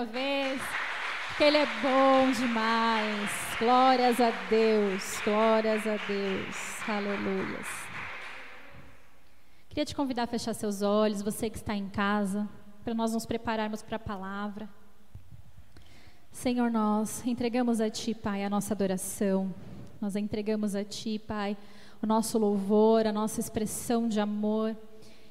uma vez, que Ele é bom demais. Glórias a Deus, glórias a Deus, aleluias. Queria te convidar a fechar seus olhos, você que está em casa, para nós nos prepararmos para a palavra. Senhor, nós entregamos a Ti, Pai, a nossa adoração, nós entregamos a Ti, Pai, o nosso louvor, a nossa expressão de amor.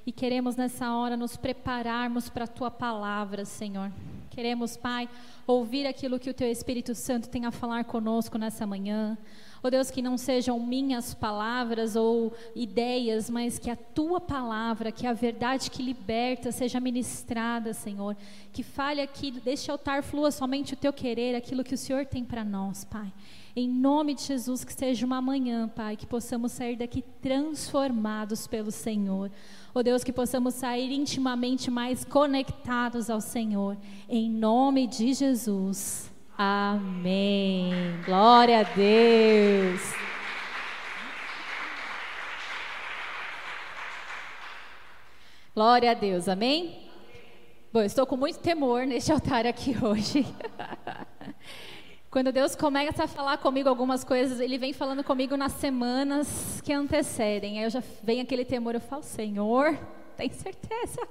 E queremos nessa hora nos prepararmos para a tua palavra, Senhor. Queremos, Pai, ouvir aquilo que o teu Espírito Santo tem a falar conosco nessa manhã. Oh Deus, que não sejam minhas palavras ou ideias, mas que a tua palavra, que a verdade que liberta seja ministrada, Senhor. Que fale aqui, deste altar flua somente o teu querer, aquilo que o Senhor tem para nós, Pai. Em nome de Jesus, que seja uma manhã, Pai, que possamos sair daqui transformados pelo Senhor. Oh Deus, que possamos sair intimamente mais conectados ao Senhor. Em nome de Jesus. Amém. Glória a Deus. Glória a Deus. Amém? Bom, estou com muito temor neste altar aqui hoje. Quando Deus começa a falar comigo algumas coisas, Ele vem falando comigo nas semanas que antecedem. Aí eu já vem aquele temor, eu falo, Senhor, tem certeza?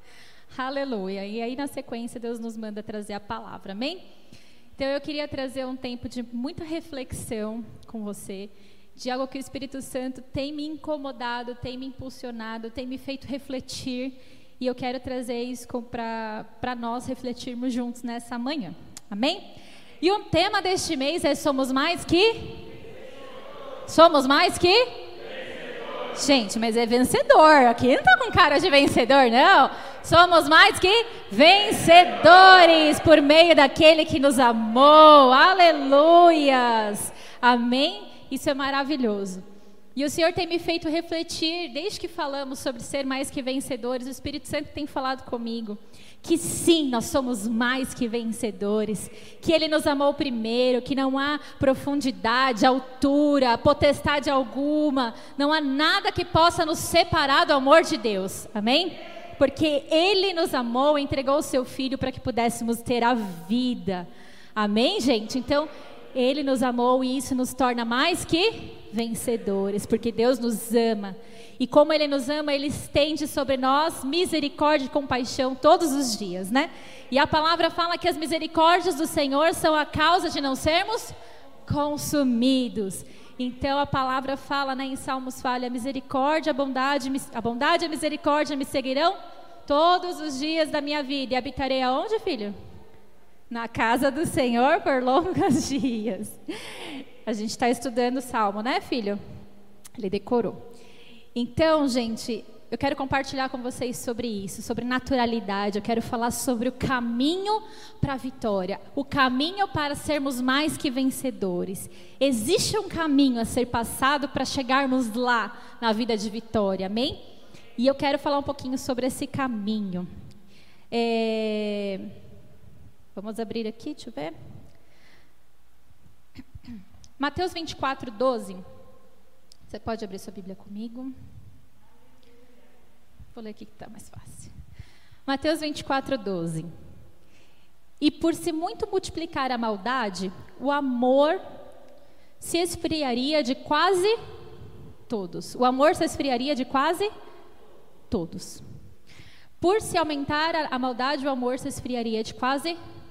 Aleluia. E aí na sequência Deus nos manda trazer a palavra, amém? Então eu queria trazer um tempo de muita reflexão com você, de algo que o Espírito Santo tem me incomodado, tem me impulsionado, tem me feito refletir. E eu quero trazer isso para nós refletirmos juntos nessa manhã. Amém? E o tema deste mês é Somos Mais que? Somos mais que? Gente, mas é vencedor. Aqui não tá com cara de vencedor, não. Somos mais que vencedores por meio daquele que nos amou. Aleluias. Amém? Isso é maravilhoso. E o Senhor tem me feito refletir, desde que falamos sobre ser mais que vencedores, o Espírito Santo tem falado comigo que sim, nós somos mais que vencedores, que Ele nos amou primeiro, que não há profundidade, altura, potestade alguma, não há nada que possa nos separar do amor de Deus, amém? Porque Ele nos amou, entregou o Seu Filho para que pudéssemos ter a vida, amém, gente? Então, Ele nos amou e isso nos torna mais que vencedores, porque Deus nos ama. E como Ele nos ama, Ele estende sobre nós misericórdia e compaixão todos os dias, né? E a palavra fala que as misericórdias do Senhor são a causa de não sermos consumidos. Então a palavra fala, né, em Salmos fala, a misericórdia, a bondade, a bondade e a misericórdia me seguirão todos os dias da minha vida. E habitarei aonde, filho? Na casa do Senhor por longos dias. A gente está estudando o Salmo, né, filho? Ele decorou. Então, gente, eu quero compartilhar com vocês sobre isso, sobre naturalidade. Eu quero falar sobre o caminho para a vitória, o caminho para sermos mais que vencedores. Existe um caminho a ser passado para chegarmos lá na vida de vitória, amém? E eu quero falar um pouquinho sobre esse caminho. É... Vamos abrir aqui, deixa eu ver. Mateus 24, 12. Você pode abrir sua Bíblia comigo? Vou ler aqui que está mais fácil. Mateus 24, 12. E por se muito multiplicar a maldade, o amor se esfriaria de quase todos. O amor se esfriaria de quase todos. Por se aumentar a, maldade, o amor se esfriaria de quase todos.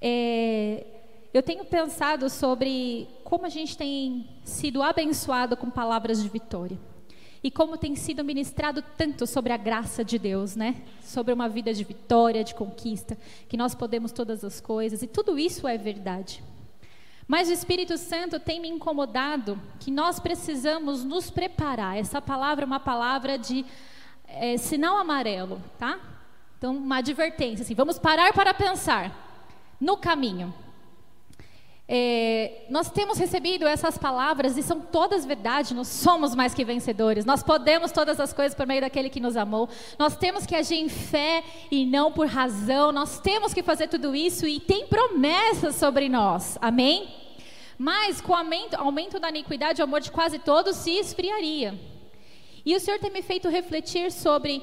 É, eu tenho pensado sobre como a gente tem sido abençoado com palavras de vitória. E como tem sido ministrado tanto sobre a graça de Deus, né? Sobre uma vida de vitória, de conquista, que nós podemos todas as coisas, e tudo isso é verdade. Mas o Espírito Santo tem me incomodado que nós precisamos nos preparar. Essa palavra é uma palavra de é, sinal amarelo, tá? Então, uma advertência, assim, vamos parar para pensar no caminho. É, nós temos recebido essas palavras e são todas verdade, nós somos mais que vencedores, nós podemos todas as coisas por meio daquele que nos amou, nós temos que agir em fé e não por razão, nós temos que fazer tudo isso e tem promessas sobre nós, amém? Mas com o aumento, aumento da iniquidade, o amor de quase todos se esfriaria. E o Senhor tem me feito refletir sobre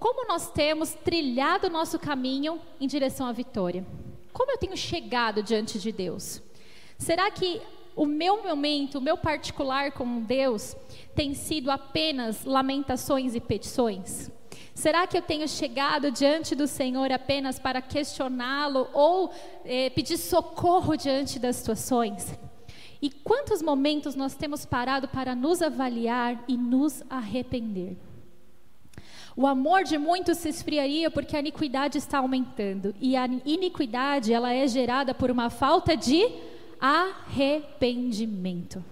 como nós temos trilhado o nosso caminho em direção à vitória? Como eu tenho chegado diante de Deus? Será que o meu momento, o meu particular com Deus, tem sido apenas lamentações e petições? Será que eu tenho chegado diante do Senhor apenas para questioná-lo ou eh, pedir socorro diante das situações? E quantos momentos nós temos parado para nos avaliar e nos arrepender? O amor de muitos se esfriaria porque a iniquidade está aumentando. E a iniquidade, ela é gerada por uma falta de arrependimento.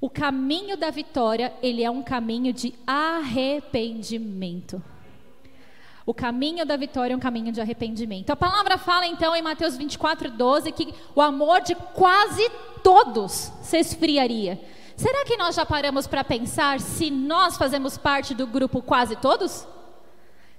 O caminho da vitória, ele é um caminho de arrependimento. O caminho da vitória é um caminho de arrependimento. A palavra fala então em Mateus 24, 12 que o amor de quase todos se esfriaria. Será que nós já paramos para pensar se nós fazemos parte do grupo quase todos?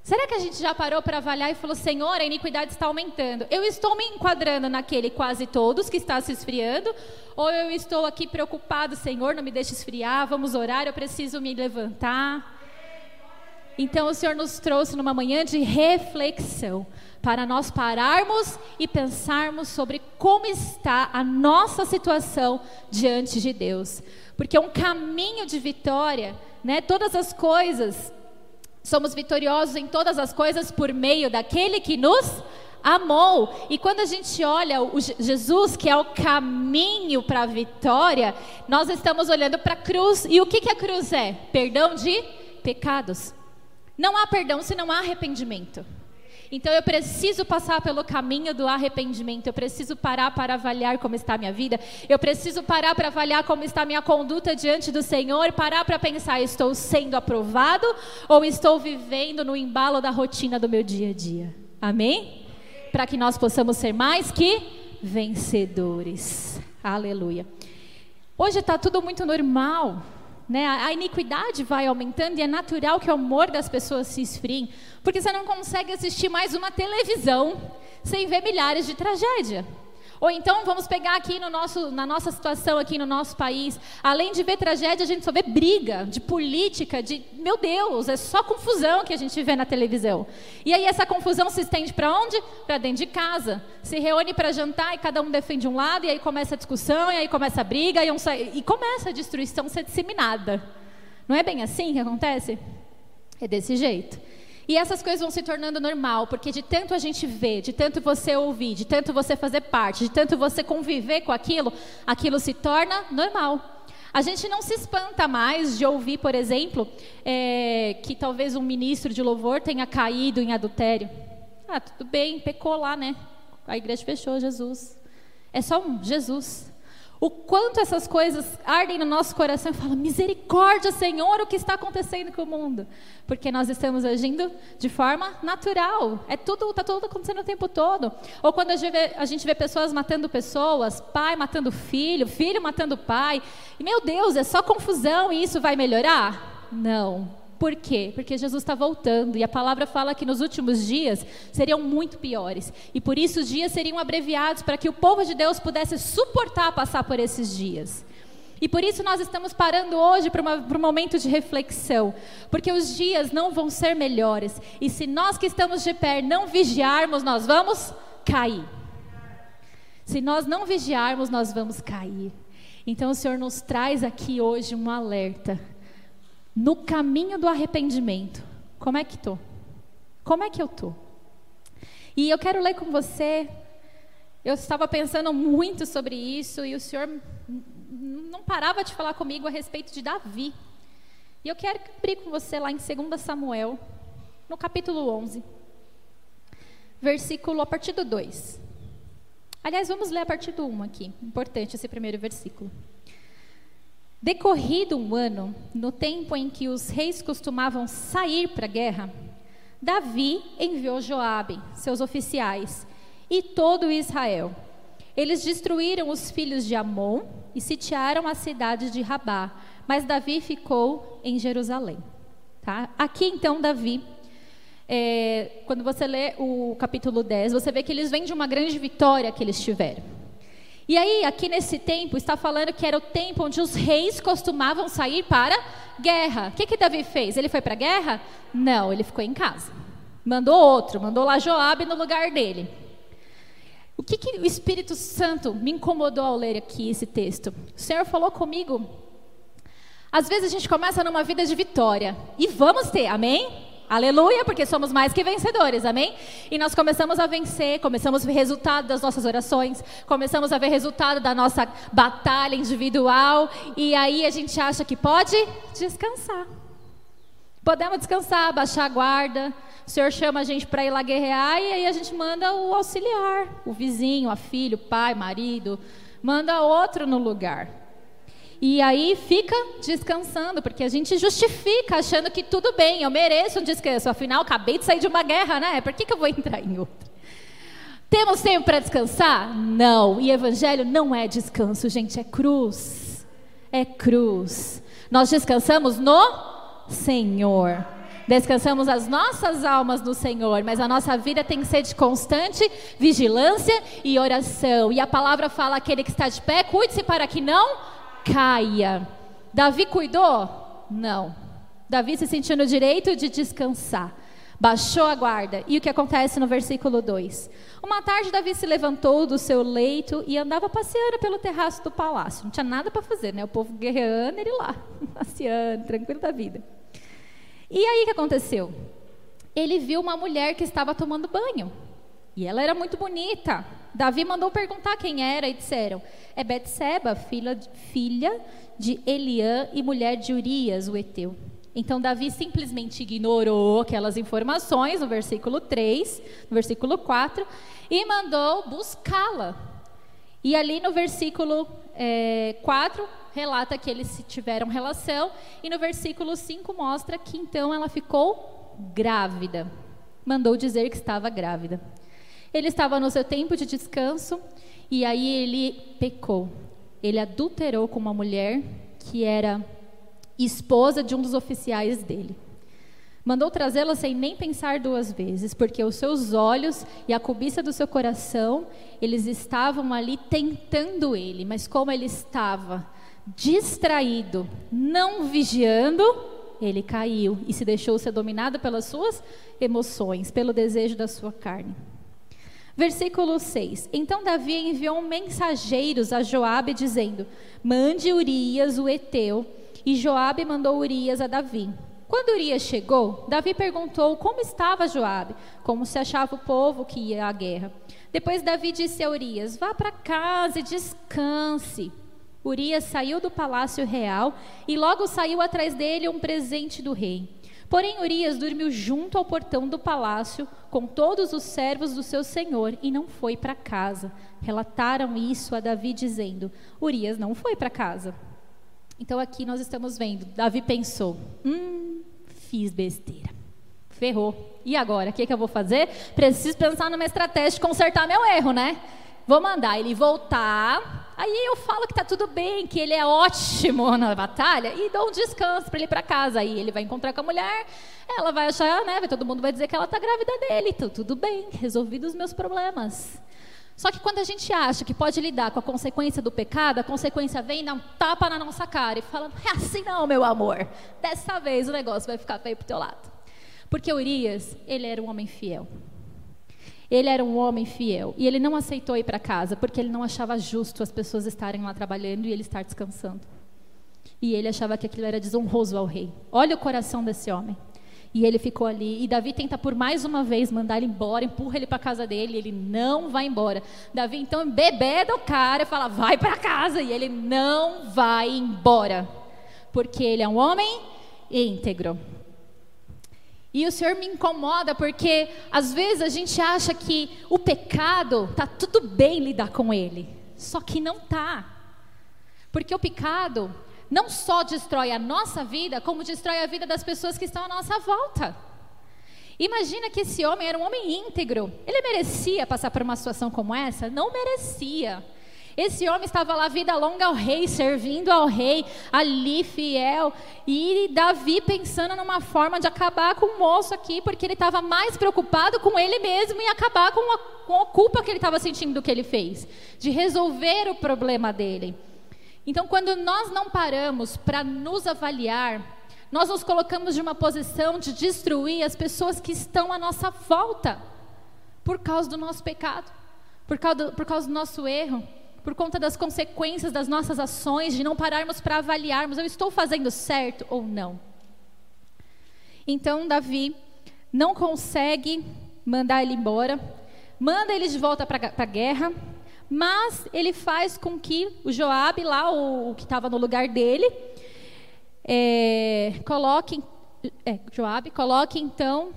Será que a gente já parou para avaliar e falou, Senhor, a iniquidade está aumentando? Eu estou me enquadrando naquele quase todos que está se esfriando? Ou eu estou aqui preocupado, Senhor, não me deixe esfriar, vamos orar, eu preciso me levantar? Então o Senhor nos trouxe numa manhã de reflexão para nós pararmos e pensarmos sobre como está a nossa situação diante de Deus. Porque é um caminho de vitória, né? Todas as coisas Somos vitoriosos em todas as coisas por meio daquele que nos amou. E quando a gente olha o Jesus, que é o caminho para a vitória, nós estamos olhando para a cruz. E o que, que a cruz é? Perdão de pecados. Não há perdão se não há arrependimento. Então eu preciso passar pelo caminho do arrependimento, eu preciso parar para avaliar como está a minha vida, eu preciso parar para avaliar como está a minha conduta diante do Senhor, parar para pensar: estou sendo aprovado ou estou vivendo no embalo da rotina do meu dia a dia? Amém? Para que nós possamos ser mais que vencedores. Aleluia. Hoje está tudo muito normal. Né? A iniquidade vai aumentando e é natural que o amor das pessoas se esfrie, porque você não consegue assistir mais uma televisão sem ver milhares de tragédia. Ou então vamos pegar aqui no nosso, na nossa situação aqui no nosso país, além de ver tragédia, a gente só vê briga de política, de meu Deus, é só confusão que a gente vê na televisão. E aí essa confusão se estende para onde? Para dentro de casa. Se reúne para jantar e cada um defende um lado, e aí começa a discussão, e aí começa a briga, e, um, e começa a destruição ser disseminada. Não é bem assim que acontece? É desse jeito. E essas coisas vão se tornando normal, porque de tanto a gente ver, de tanto você ouvir, de tanto você fazer parte, de tanto você conviver com aquilo, aquilo se torna normal. A gente não se espanta mais de ouvir, por exemplo, é, que talvez um ministro de louvor tenha caído em adultério. Ah, tudo bem, pecou lá, né? A igreja fechou, Jesus. É só um, Jesus. O quanto essas coisas ardem no nosso coração e fala: misericórdia, Senhor, o que está acontecendo com o mundo? Porque nós estamos agindo de forma natural. É tudo, está tudo acontecendo o tempo todo. Ou quando a gente, vê, a gente vê pessoas matando pessoas, pai matando filho, filho matando pai. E meu Deus, é só confusão e isso vai melhorar? Não. Por quê? Porque Jesus está voltando e a palavra fala que nos últimos dias seriam muito piores. E por isso os dias seriam abreviados para que o povo de Deus pudesse suportar passar por esses dias. E por isso nós estamos parando hoje para, um momento de reflexão, porque os dias não vão ser melhores. E se nós que estamos de pé não vigiarmos, nós vamos cair. Se nós não vigiarmos, nós vamos cair. Então o Senhor nos traz aqui hoje um alerta no caminho do arrependimento. Como é que estou? Como é que eu estou? E eu quero ler com você. Eu estava pensando muito sobre isso e o Senhor não parava de falar comigo a respeito de Davi. E eu quero abrir com você lá em 2 Samuel, no capítulo 11, versículo a partir do 2. Aliás, vamos ler a partir do 1 aqui. Importante esse primeiro versículo. Decorrido um ano, no tempo em que os reis costumavam sair para a guerra, Davi enviou Joabe, seus oficiais, e todo Israel. Eles destruíram os filhos de Amon e sitiaram a cidade de Rabá, mas Davi ficou em Jerusalém. Tá? Aqui então Davi, é, quando você lê o capítulo 10, você vê que eles vêm de uma grande vitória que eles tiveram. E aí, aqui nesse tempo, está falando que era o tempo onde os reis costumavam sair para Guerra. O que, que Davi fez? Ele foi para a guerra? Não, ele ficou em casa. Mandou outro, mandou lá Joabe no lugar dele. O que, que o Espírito Santo me incomodou ao ler aqui esse texto? O Senhor falou comigo. Às vezes a gente começa numa vida de vitória e vamos ter, amém? Aleluia, porque somos mais que vencedores, amém? E nós começamos a vencer, começamos a ver resultado das nossas orações, começamos a ver resultado da nossa batalha individual, e aí a gente acha que pode descansar. Podemos descansar, baixar a guarda. O Senhor chama a gente para ir lá guerrear, e aí a gente manda o auxiliar, o vizinho, a filho, o pai, marido, manda outro no lugar. E aí fica descansando, porque a gente justifica achando que tudo bem, eu mereço um descanso. Afinal, acabei de sair de uma guerra, né? Por que, que eu vou entrar em outra? Temos tempo para descansar? Não. E evangelho não é descanso, gente, é cruz. É cruz. Nós descansamos no Senhor. Descansamos as nossas almas no Senhor, mas a nossa vida tem que ser de constante vigilância e oração. E a palavra fala: aquele que está de pé, cuide-se para que não caia. Davi cuidou? Não. Davi se sentiu no direito de descansar. Baixou a guarda. E o que acontece no versículo 2? Uma tarde, Davi se levantou do seu leito e andava passeando pelo terraço do palácio. Não tinha nada para fazer, né? O povo guerreando, ele lá, passeando, tranquilo da vida. E aí o que aconteceu? Ele viu uma mulher que estava tomando banho. E ela era muito bonita. Davi mandou perguntar quem era e disseram: é Betseba, filha, filha de Eliã e mulher de Urias, o Eteu. Então Davi simplesmente ignorou aquelas informações no versículo 3, no versículo 4, e mandou buscá-la. E ali no versículo é, 4 relata que eles tiveram relação, e no versículo 5 mostra que então ela ficou grávida. Mandou dizer que estava grávida. Ele estava no seu tempo de descanso e aí ele pecou. Ele adulterou com uma mulher que era esposa de um dos oficiais dele. Mandou trazê-la sem nem pensar duas vezes, porque os seus olhos e a cobiça do seu coração, eles estavam ali tentando ele, mas como ele estava distraído, não vigiando, ele caiu e se deixou ser dominado pelas suas emoções, pelo desejo da sua carne. Versículo 6. Então Davi enviou mensageiros a Joabe dizendo: Mande Urias o Eteu. E Joabe mandou Urias a Davi. Quando Urias chegou, Davi perguntou como estava Joabe, como se achava o povo que ia à guerra. Depois Davi disse a Urias: Vá para casa e descanse. Urias saiu do palácio real e logo saiu atrás dele um presente do rei. Porém, Urias dormiu junto ao portão do palácio com todos os servos do seu senhor e não foi para casa. Relataram isso a Davi, dizendo: Urias não foi para casa. Então, aqui nós estamos vendo: Davi pensou, hum, fiz besteira. Ferrou. E agora? O que, que eu vou fazer? Preciso pensar numa estratégia de consertar meu erro, né? Vou mandar ele voltar. Aí eu falo que está tudo bem, que ele é ótimo na batalha e dou um descanso para ele ir para casa. Aí ele vai encontrar com a mulher, ela vai achar, né? Todo mundo vai dizer que ela está grávida dele. Então, tudo bem, resolvidos os meus problemas. Só que quando a gente acha que pode lidar com a consequência do pecado, a consequência vem e dá um tapa na nossa cara e fala: é assim não, meu amor. Dessa vez o negócio vai ficar feio pro teu lado. Porque Urias, ele era um homem fiel. Ele era um homem fiel e ele não aceitou ir para casa porque ele não achava justo as pessoas estarem lá trabalhando e ele estar descansando. E ele achava que aquilo era desonroso ao rei. Olha o coração desse homem. E ele ficou ali. E Davi tenta por mais uma vez mandar ele embora, empurra ele para casa dele. Ele não vai embora. Davi então bebeda o cara e fala: vai para casa. E ele não vai embora, porque ele é um homem íntegro. E o Senhor me incomoda porque às vezes a gente acha que o pecado tá tudo bem lidar com ele, só que não tá. Porque o pecado não só destrói a nossa vida, como destrói a vida das pessoas que estão à nossa volta. Imagina que esse homem era um homem íntegro. Ele merecia passar por uma situação como essa? Não merecia. Esse homem estava lá vida longa ao rei, servindo ao rei, ali fiel. E Davi pensando numa forma de acabar com o moço aqui, porque ele estava mais preocupado com ele mesmo e acabar com a, com a culpa que ele estava sentindo do que ele fez, de resolver o problema dele. Então, quando nós não paramos para nos avaliar, Nós nos colocamos de uma posição de destruir as pessoas que estão à nossa volta, por causa do nosso pecado, por causa do, por causa do nosso erro, por conta das consequências das nossas ações, de não pararmos para avaliarmos: eu estou fazendo certo ou não. Então, Davi não consegue mandar ele embora, manda ele de volta para a guerra, mas ele faz com que o Joabe lá, o, o que estava no lugar dele, é, coloque, é, Joabe, coloque então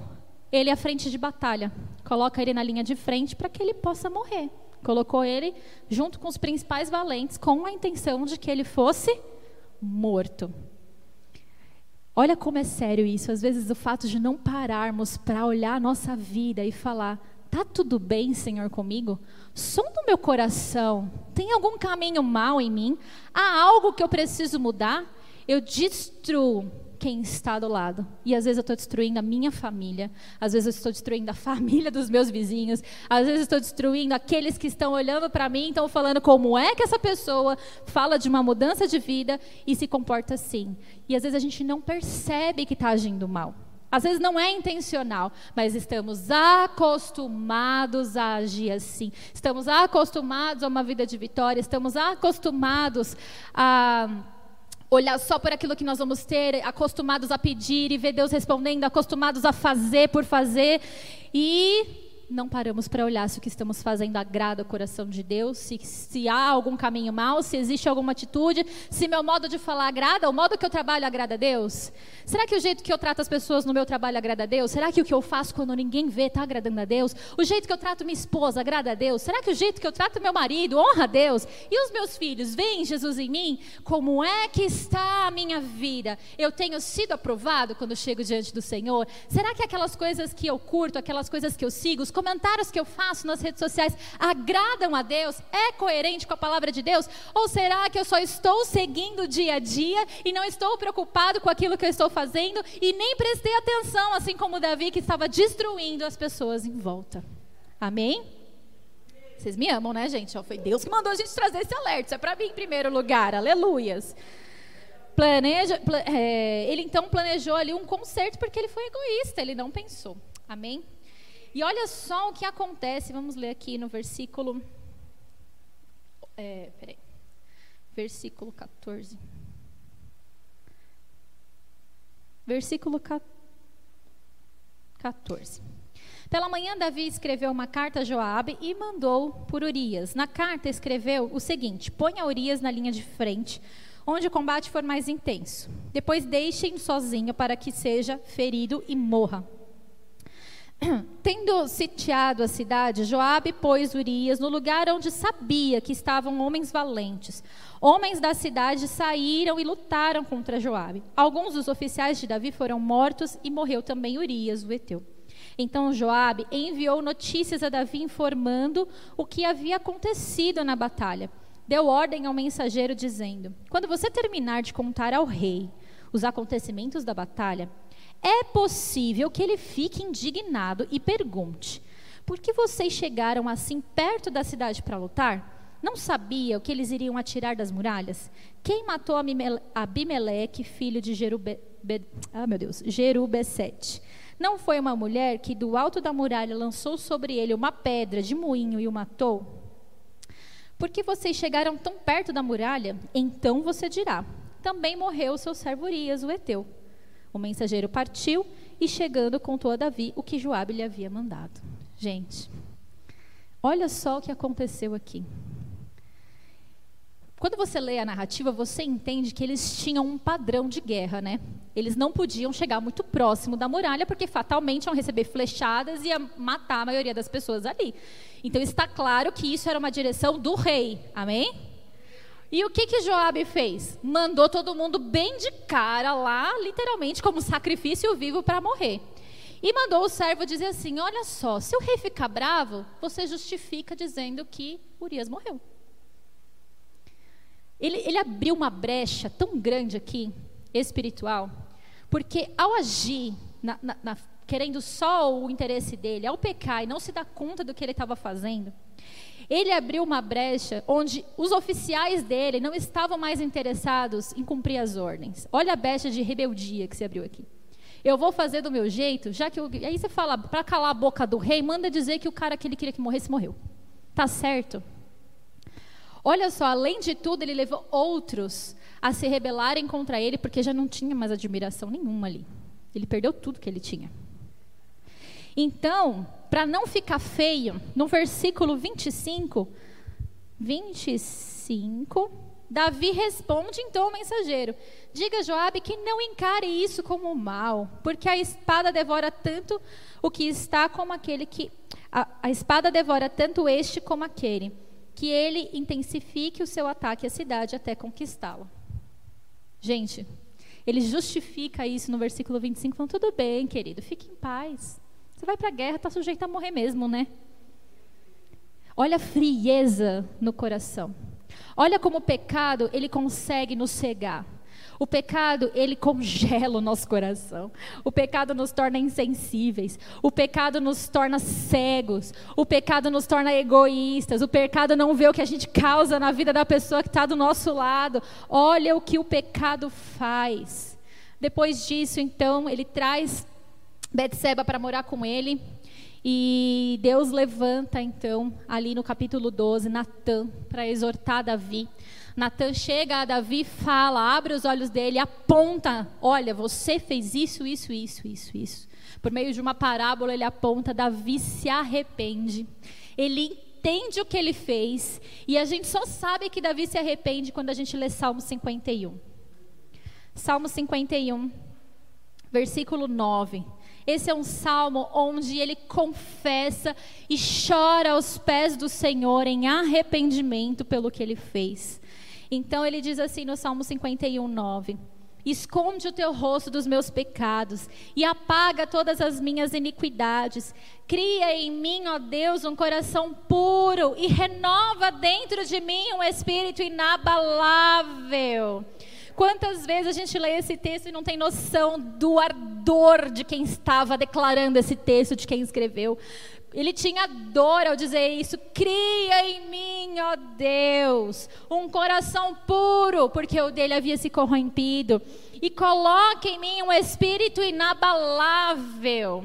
ele à frente de batalha, coloca ele na linha de frente para que ele possa morrer. Colocou ele junto com os principais valentes, com a intenção de que ele fosse morto. Olha como é sério isso. Às vezes o fato de não pararmos para olhar a nossa vida e falar: tá tudo bem, Senhor, comigo? Som do meu coração. Tem algum caminho mal em mim? Há algo que eu preciso mudar? Eu destruo quem está do lado. E às vezes eu estou destruindo a minha família, às vezes eu estou destruindo a família dos meus vizinhos, às vezes eu estou destruindo aqueles que estão olhando para mim, estão falando como é que essa pessoa fala de uma mudança de vida e se comporta assim. E às vezes a gente não percebe que está agindo mal. Às vezes não é intencional, mas estamos acostumados a agir assim. Estamos acostumados a uma vida de vitória, estamos acostumados a olhar só por aquilo que nós vamos ter, acostumados a pedir e ver Deus respondendo, acostumados a fazer por fazer. E não paramos para olhar se o que estamos fazendo agrada o coração de Deus, se, se há algum caminho mau, se existe alguma atitude, se meu modo de falar agrada, o modo que eu trabalho agrada a Deus. Será que o jeito que eu trato as pessoas no meu trabalho agrada a Deus? Será que o que eu faço quando ninguém vê está agradando a Deus? O jeito que eu trato minha esposa agrada a Deus? Será que o jeito que eu trato meu marido honra a Deus? E os meus filhos, veem Jesus em mim? Como é que está a minha vida? Eu tenho sido aprovado quando chego diante do Senhor? Será que aquelas coisas que eu curto, aquelas coisas que eu sigo, os comentários que eu faço nas redes sociais agradam a Deus? É coerente com a palavra de Deus? Ou será que eu só estou seguindo dia a dia e não estou preocupado com aquilo que eu estou fazendo e nem prestei atenção, assim como Davi que estava destruindo as pessoas em volta? Amém? Vocês me amam, né, gente? Foi Deus que mandou a gente trazer esse alerta. Isso é para mim em primeiro lugar. Aleluias. Planeja, é, ele então planejou ali um concerto porque ele foi egoísta, ele não pensou. Amém? E olha só o que acontece, vamos ler aqui no versículo. É, peraí. Versículo 14. Versículo 14. Pela manhã, Davi escreveu uma carta a Joabe e mandou por Urias. Na carta, escreveu o seguinte: Ponha Urias na linha de frente, onde o combate for mais intenso. Depois deixem sozinho para que seja ferido e morra. Tendo sitiado a cidade, Joabe pôs Urias no lugar onde sabia que estavam homens valentes. Homens da cidade saíram e lutaram contra Joabe. Alguns dos oficiais de Davi foram mortos e morreu também Urias, o Eteu. Então Joabe enviou notícias a Davi informando o que havia acontecido na batalha. Deu ordem ao mensageiro dizendo: Quando você terminar de contar ao rei os acontecimentos da batalha, é possível que ele fique indignado e pergunte: Por que vocês chegaram assim perto da cidade para lutar? Não sabia o que eles iriam atirar das muralhas? Quem matou Abimeleque, filho de Jerube, ah, meu Deus, Jerubesete? Não foi uma mulher que do alto da muralha lançou sobre ele uma pedra de moinho e o matou? Porque vocês chegaram tão perto da muralha? Então você dirá: Também morreu seu servo Urias, o Eteu. O mensageiro partiu e, chegando, contou a Davi o que Joabe lhe havia mandado. Gente, olha só o que aconteceu aqui. Quando você lê a narrativa, você entende que eles tinham um padrão de guerra, né? Eles não podiam chegar muito próximo da muralha, porque fatalmente iam receber flechadas e ia matar a maioria das pessoas ali. Então está claro que isso era uma direção do rei. Amém? E o que que Joabe fez? Mandou todo mundo bem de cara lá, literalmente como sacrifício vivo para morrer. E mandou o servo dizer assim: Olha só, se o rei ficar bravo, você justifica dizendo que Urias morreu. Ele, ele abriu uma brecha tão grande aqui, espiritual, porque ao agir, na, na, na, querendo só o interesse dele, ao pecar e não se dar conta do que ele estava fazendo, Ele abriu uma brecha onde os oficiais dele não estavam mais interessados em cumprir as ordens. Olha a brecha de rebeldia que se abriu aqui. Eu vou fazer do meu jeito, já que eu... aí você fala para calar a boca do rei, manda dizer que o cara que ele queria que morresse morreu. Tá certo? Olha só, além de tudo, ele levou outros a se rebelarem contra ele, porque já não tinha mais admiração nenhuma ali. Ele perdeu tudo que ele tinha. Então, para não ficar feio, no versículo 25, 25, Davi responde então ao mensageiro: Diga a Joabe que não encare isso como mal, porque a espada devora tanto o que está como aquele que a, a espada devora tanto este como aquele, que ele intensifique o seu ataque à cidade até conquistá-la. Gente, ele justifica isso no versículo 25, falando: tudo bem, querido, fique em paz. Você vai para a guerra, está sujeito a morrer mesmo, né? Olha a frieza no coração. Olha como o pecado, ele consegue nos cegar. O pecado, ele congela o nosso coração. O pecado nos torna insensíveis. O pecado nos torna cegos. O pecado nos torna egoístas. O pecado não vê o que a gente causa na vida da pessoa que está do nosso lado. Olha o que o pecado faz. Depois disso, então, ele traz Betseba para morar com ele. E Deus levanta então, ali no capítulo 12, Natã, para exortar Davi. Natan chega a Davi fala, abre os olhos dele, aponta: olha, você fez isso, isso, isso, isso, isso. Por meio de uma parábola, ele aponta: Davi se arrepende. Ele entende o que ele fez. E a gente só sabe que Davi se arrepende quando a gente lê Salmo 51. Salmo 51, versículo 9. Esse é um salmo onde ele confessa e chora aos pés do Senhor em arrependimento pelo que ele fez. Então ele diz assim no Salmo 51, 9: Esconde o teu rosto dos meus pecados e apaga todas as minhas iniquidades. Cria em mim, ó Deus, um coração puro e renova dentro de mim um espírito inabalável. Quantas vezes a gente lê esse texto e não tem noção do ardor de quem estava declarando esse texto, de quem escreveu? Ele tinha dor ao dizer isso. Cria em mim, ó Deus, um coração puro, porque o dele havia se corrompido. E coloque em mim um espírito inabalável.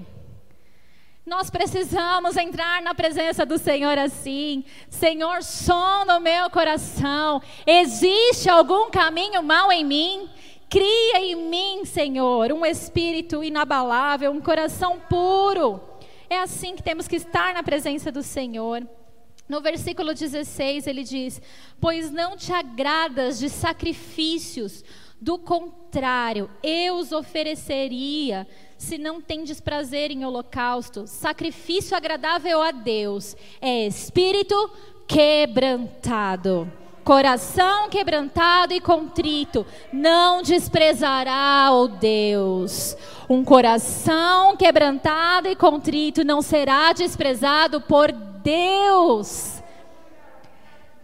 Nós precisamos entrar na presença do Senhor assim. Senhor, sonda o meu coração. Existe algum caminho mal em mim? Cria em mim, Senhor, um espírito inabalável, um coração puro. É assim que temos que estar na presença do Senhor. No versículo 16 ele diz: Pois não te agradas de sacrifícios, do contrário, eu os ofereceria se não tendes prazer em holocausto, sacrifício agradável a Deus é espírito quebrantado. Coração quebrantado e contrito, não desprezará o Deus. Um coração quebrantado e contrito não será desprezado por Deus.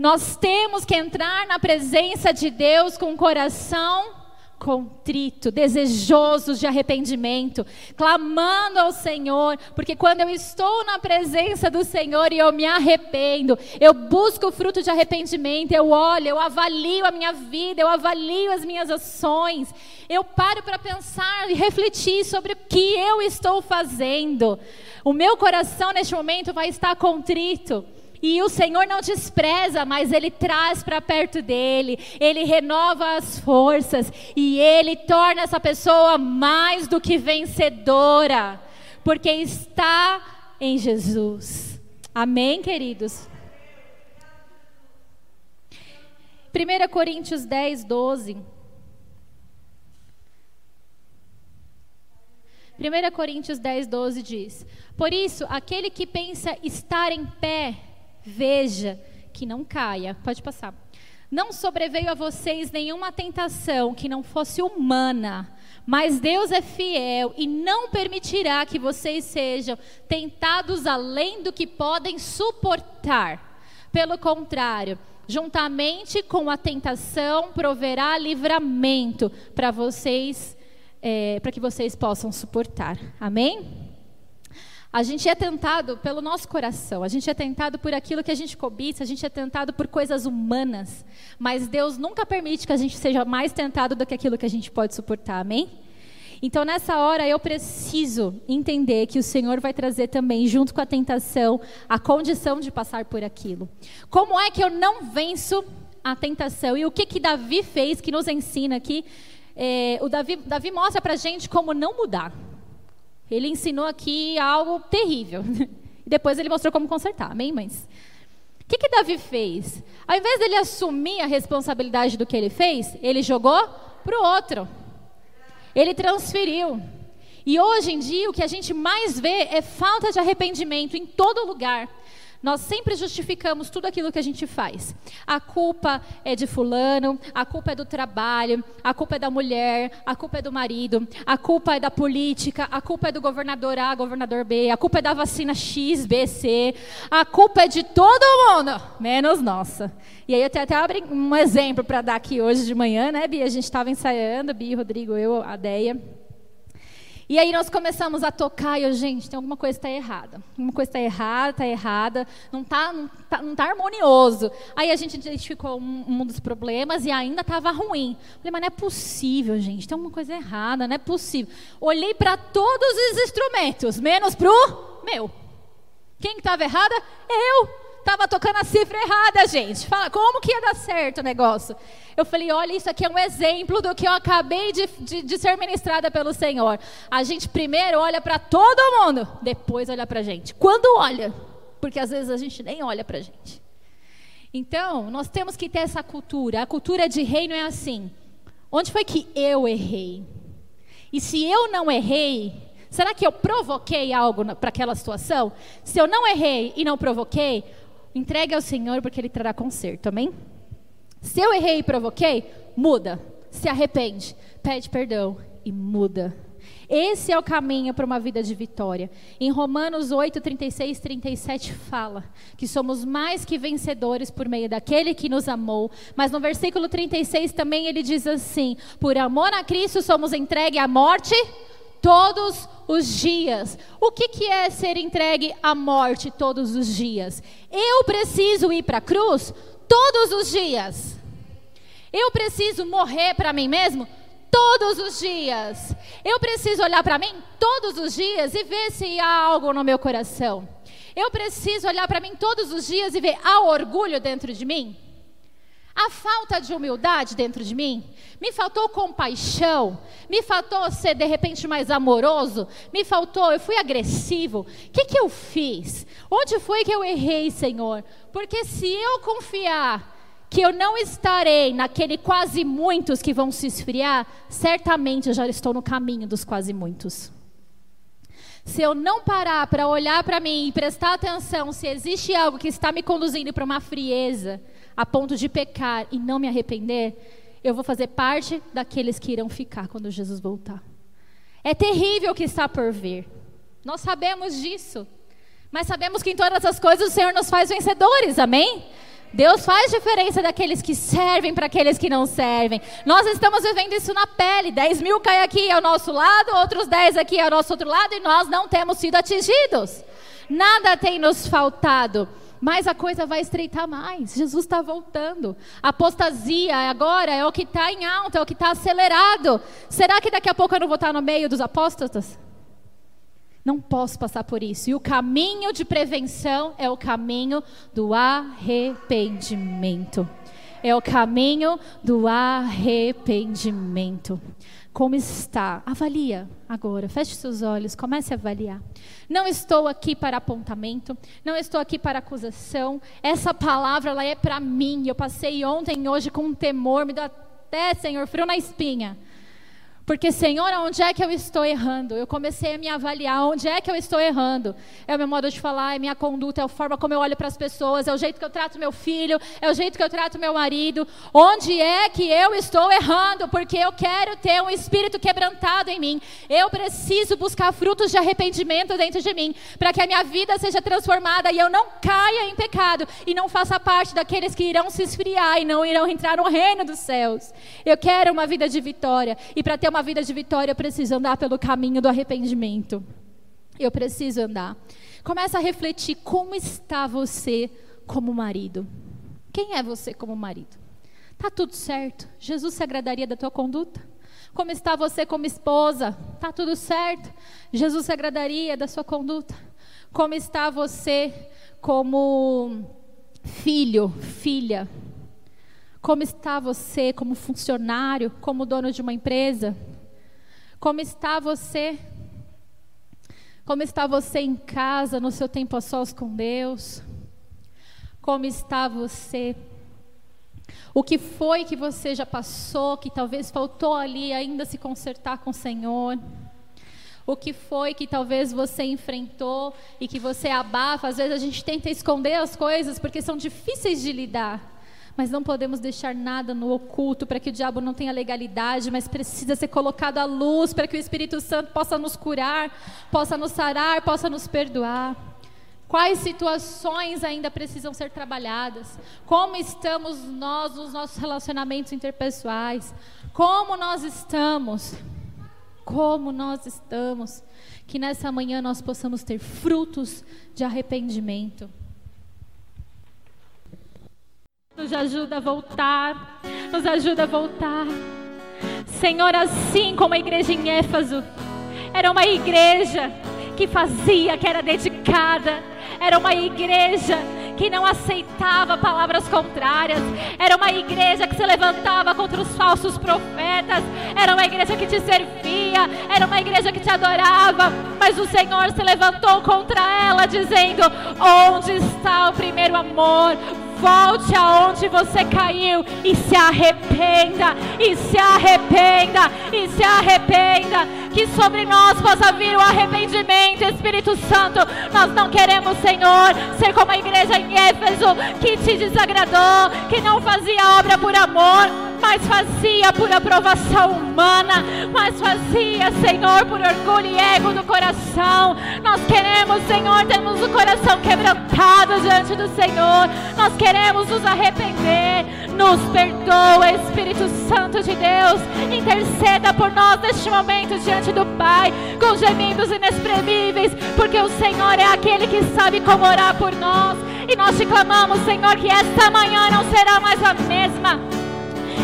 Nós temos que entrar na presença de Deus com um coração contrito, desejosos de arrependimento, clamando ao Senhor, porque quando eu estou na presença do Senhor e eu me arrependo, eu busco o fruto de arrependimento, eu olho, eu avalio a minha vida, eu avalio as minhas ações, eu paro para pensar e refletir sobre o que eu estou fazendo. O meu coração neste momento vai estar contrito. E o Senhor não despreza, mas Ele traz para perto dele, Ele renova as forças e Ele torna essa pessoa mais do que vencedora, porque está em Jesus. Amém, queridos? 1 Coríntios 10, 12. 1 Coríntios 10, 12 diz: Por isso, aquele que pensa estar em pé, Veja que não caia. Pode passar. Não sobreveio a vocês nenhuma tentação que não fosse humana, mas Deus é fiel e não permitirá que vocês sejam tentados além do que podem suportar. Pelo contrário, juntamente com a tentação, proverá livramento para vocês, é, para que vocês possam suportar. Amém? A gente é tentado pelo nosso coração, a gente é tentado por aquilo que a gente cobiça, a gente é tentado por coisas humanas, mas Deus nunca permite que a gente seja mais tentado do que aquilo que a gente pode suportar, amém? Então, nessa hora, eu preciso entender que o Senhor vai trazer também, junto com a tentação, a condição de passar por aquilo. Como é que eu não venço a tentação? E o que que Davi fez, que nos ensina aqui? É, o Davi, Davi mostra para gente como não mudar. Ele ensinou aqui algo terrível. E depois ele mostrou como consertar. Amém, mães? O que, que Davi fez? Ao invés dele assumir a responsabilidade do que ele fez, ele jogou para o outro. Ele transferiu. E hoje em dia, o que a gente mais vê é falta de arrependimento em todo lugar. Nós sempre justificamos tudo aquilo que a gente faz. A culpa é de fulano, a culpa é do trabalho, a culpa é da mulher, a culpa é do marido, a culpa é da política, a culpa é do governador A, governador B, a culpa é da vacina X, B, C, a culpa é de todo mundo, menos nossa. E aí eu até abri um exemplo para dar aqui hoje de manhã, né, Bia? A gente estava ensaiando, Bia, Rodrigo, eu, a Deia. E aí nós começamos a tocar e eu, gente, tem alguma coisa que está errada. Alguma coisa está errada, está errada, não está não tá, não tá harmonioso. Aí a gente identificou um, um dos problemas e ainda estava ruim. Falei, mas não é possível, gente, tem alguma coisa errada, não é possível. Olhei para todos os instrumentos, menos para o meu. Quem estava errada? Eu. Estava tocando a cifra errada, gente. Fala, como que ia dar certo o negócio? Eu falei, olha, isso aqui é um exemplo do que eu acabei de, de, de ser ministrada pelo Senhor. A gente primeiro olha para todo mundo, depois olha para a gente. Quando olha, porque às vezes a gente nem olha para a gente. Então, nós temos que ter essa cultura. A cultura de reino é assim: onde foi que eu errei? E se eu não errei, será que eu provoquei algo para aquela situação? Se eu não errei e não provoquei, Entregue ao Senhor porque Ele trará conserto, amém? Se eu errei e provoquei, muda, se arrepende, pede perdão e muda. Esse é o caminho para uma vida de vitória. Em Romanos 8, 36, 37 fala que somos mais que vencedores por meio daquele que nos amou. Mas no versículo 36 também ele diz assim: Por amor a Cristo somos entregue à morte todos os dias. O que, que é ser entregue à morte todos os dias? Eu preciso ir para a cruz todos os dias. Eu preciso morrer para mim mesmo todos os dias. Eu preciso olhar para mim todos os dias e ver se há algo no meu coração. Eu preciso olhar para mim todos os dias e ver há orgulho dentro de mim. A falta de humildade dentro de mim, me faltou compaixão, me faltou ser de repente mais amoroso, me faltou, eu fui agressivo. O que, que eu fiz? Onde foi que eu errei, Senhor? Porque se eu confiar que eu não estarei naquele quase muitos que vão se esfriar, certamente eu já estou no caminho dos quase muitos. Se eu não parar para olhar para mim e prestar atenção se existe algo que está me conduzindo para uma frieza, a ponto de pecar e não me arrepender, eu vou fazer parte daqueles que irão ficar quando Jesus voltar. É terrível o que está por vir. Nós sabemos disso. Mas sabemos que em todas as coisas o Senhor nos faz vencedores, amém? Deus faz diferença daqueles que servem para aqueles que não servem. Nós estamos vivendo isso na pele. 10 mil cai aqui ao nosso lado, outros 10 aqui ao nosso outro lado, e nós não temos sido atingidos. Nada tem nos faltado mas a coisa vai estreitar mais. Jesus está voltando. Apostasia agora é o que está em alta, é o que está acelerado. Será que daqui a pouco eu não vou estar no meio dos apóstatas? Não posso passar por isso. E o caminho de prevenção é o caminho do arrependimento. É o caminho do arrependimento. Como está? Avalia agora. Feche seus olhos, comece a avaliar. Não estou aqui para apontamento, não estou aqui para acusação. Essa palavra ela é para mim. Eu passei ontem e hoje com um temor, me dá até, Senhor, frio na espinha. Porque, Senhor, onde é que eu estou errando? Eu comecei a me avaliar onde é que eu estou errando. É o meu modo de falar, é minha conduta, é a forma como eu olho para as pessoas, é o jeito que eu trato meu filho, é o jeito que eu trato meu marido. Onde é que eu estou errando? Porque eu quero ter um espírito quebrantado em mim. Eu preciso buscar frutos de arrependimento dentro de mim, para que a minha vida seja transformada e eu não caia em pecado e não faça parte daqueles que irão se esfriar e não irão entrar no reino dos céus. Eu quero uma vida de vitória e para ter uma vida de vitória, eu preciso andar pelo caminho do arrependimento. Eu preciso andar. Começa a refletir como está você como marido. Quem é você como marido? Tá tudo certo? Jesus se agradaria da tua conduta? Como está você como esposa? Tá tudo certo? Jesus se agradaria da sua conduta? Como está você como filho, filha? Como está você como funcionário, como dono de uma empresa? Como está você? Como está você em casa, no seu tempo a sós com Deus? Como está você? O que foi que você já passou, que talvez faltou ali ainda se consertar com o Senhor? O que foi que talvez você enfrentou e que você abafa? Às vezes a gente tenta esconder as coisas porque são difíceis de lidar. Mas não podemos deixar nada no oculto para que o diabo não tenha legalidade, mas precisa ser colocado à luz para que o Espírito Santo possa nos curar, possa nos sarar, possa nos perdoar. Quais situações ainda precisam ser trabalhadas? Como estamos nós nos nossos relacionamentos interpessoais? Como nós estamos? Como nós estamos? Que nessa manhã nós possamos ter frutos de arrependimento. Nos ajuda a voltar, nos ajuda a voltar. Senhor, assim como a igreja em Éfaso, era uma igreja que fazia, que era dedicada, era uma igreja que não aceitava palavras contrárias, era uma igreja que se levantava contra os falsos profetas, era uma igreja que te servia, era uma igreja que te adorava, mas o Senhor se levantou contra ela, dizendo: Onde está o primeiro amor? Volte aonde você caiu e se arrependa, e se arrependa, e se arrependa. Que sobre nós possa vir o arrependimento, Espírito Santo. Nós não queremos, Senhor, ser como a igreja em Éfeso que te desagradou, que não fazia obra por amor mas fazia por aprovação humana, mas fazia, Senhor, por orgulho e ego do coração. Nós queremos, Senhor, termos o coração quebrantado diante do Senhor. Nós queremos nos arrepender. Nos perdoa, Espírito Santo de Deus. Interceda por nós neste momento diante do Pai, com gemidos inexprimíveis, porque o Senhor é aquele que sabe como orar por nós. E nós te clamamos, Senhor, que esta manhã não será mais a mesma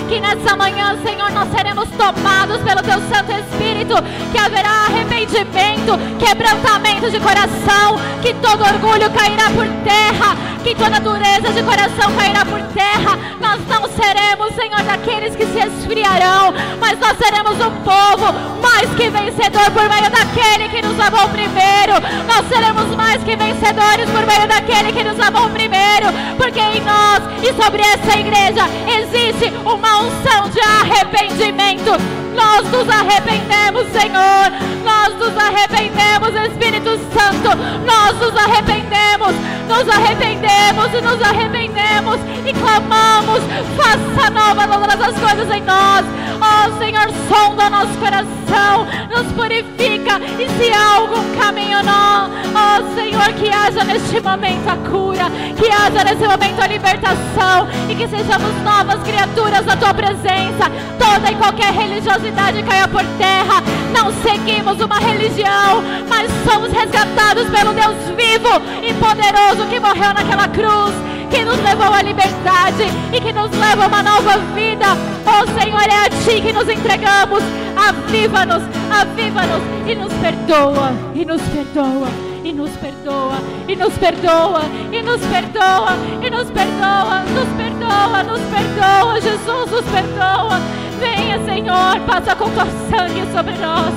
que nessa manhã, Senhor, nós seremos tomados pelo Teu Santo Espírito, que haverá arrependimento, quebrantamento de coração, que todo orgulho cairá por terra, que toda dureza de coração cairá por terra. Nós não seremos, Senhor, daqueles que se esfriarão, mas nós seremos um povo mais que vencedor por meio daquele que nos amou primeiro. Nós seremos mais que vencedores por meio daquele que nos amou primeiro, porque em nós e sobre essa igreja existe uma unção de arrependimento. Nós nos arrependemos, Senhor. Nós nos arrependemos, Espírito Santo. Nós nos arrependemos, nos arrependemos e nos arrependemos e clamamos: faça nova todas as coisas em nós. Ó oh, Senhor, sonda nosso coração, nos purifica e se há algum caminho não, ó oh, Senhor, que haja neste momento a cura, que haja nesse momento a libertação e que sejamos novas criaturas na tua presença. Toda e qualquer religiosidade caia por terra. Não seguimos uma religião, mas somos resgatados pelo Deus vivo e poderoso que morreu naquela cruz que nos levou à liberdade e que nos leva a uma nova vida. Oh Senhor, é a Ti que nos entregamos. Aviva-nos, aviva-nos e nos perdoa, e nos perdoa, e nos perdoa, e nos perdoa, e nos perdoa, e nos perdoa, nos perdoa, nos perdoa, Jesus nos perdoa. Venha, Senhor, passa com tua sangue sobre nós.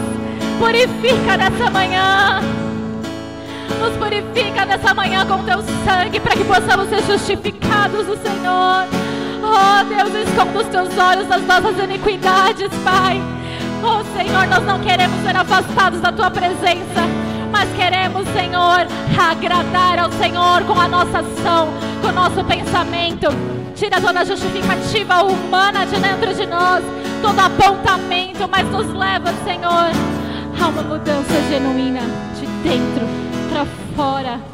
Purifica nessa manhã. Nos purifica nessa manhã com teu sangue para que possamos ser justificados no Senhor. Oh Deus, esconda os teus olhos das nossas iniquidades, Pai. Oh Senhor, nós não queremos ser afastados da tua presença, mas queremos, Senhor, agradar ao Senhor com a nossa ação, com o nosso pensamento. Tira toda a justificativa humana de dentro de nós, todo apontamento, mas nos leva, Senhor, a uma mudança genuína de dentro para fora.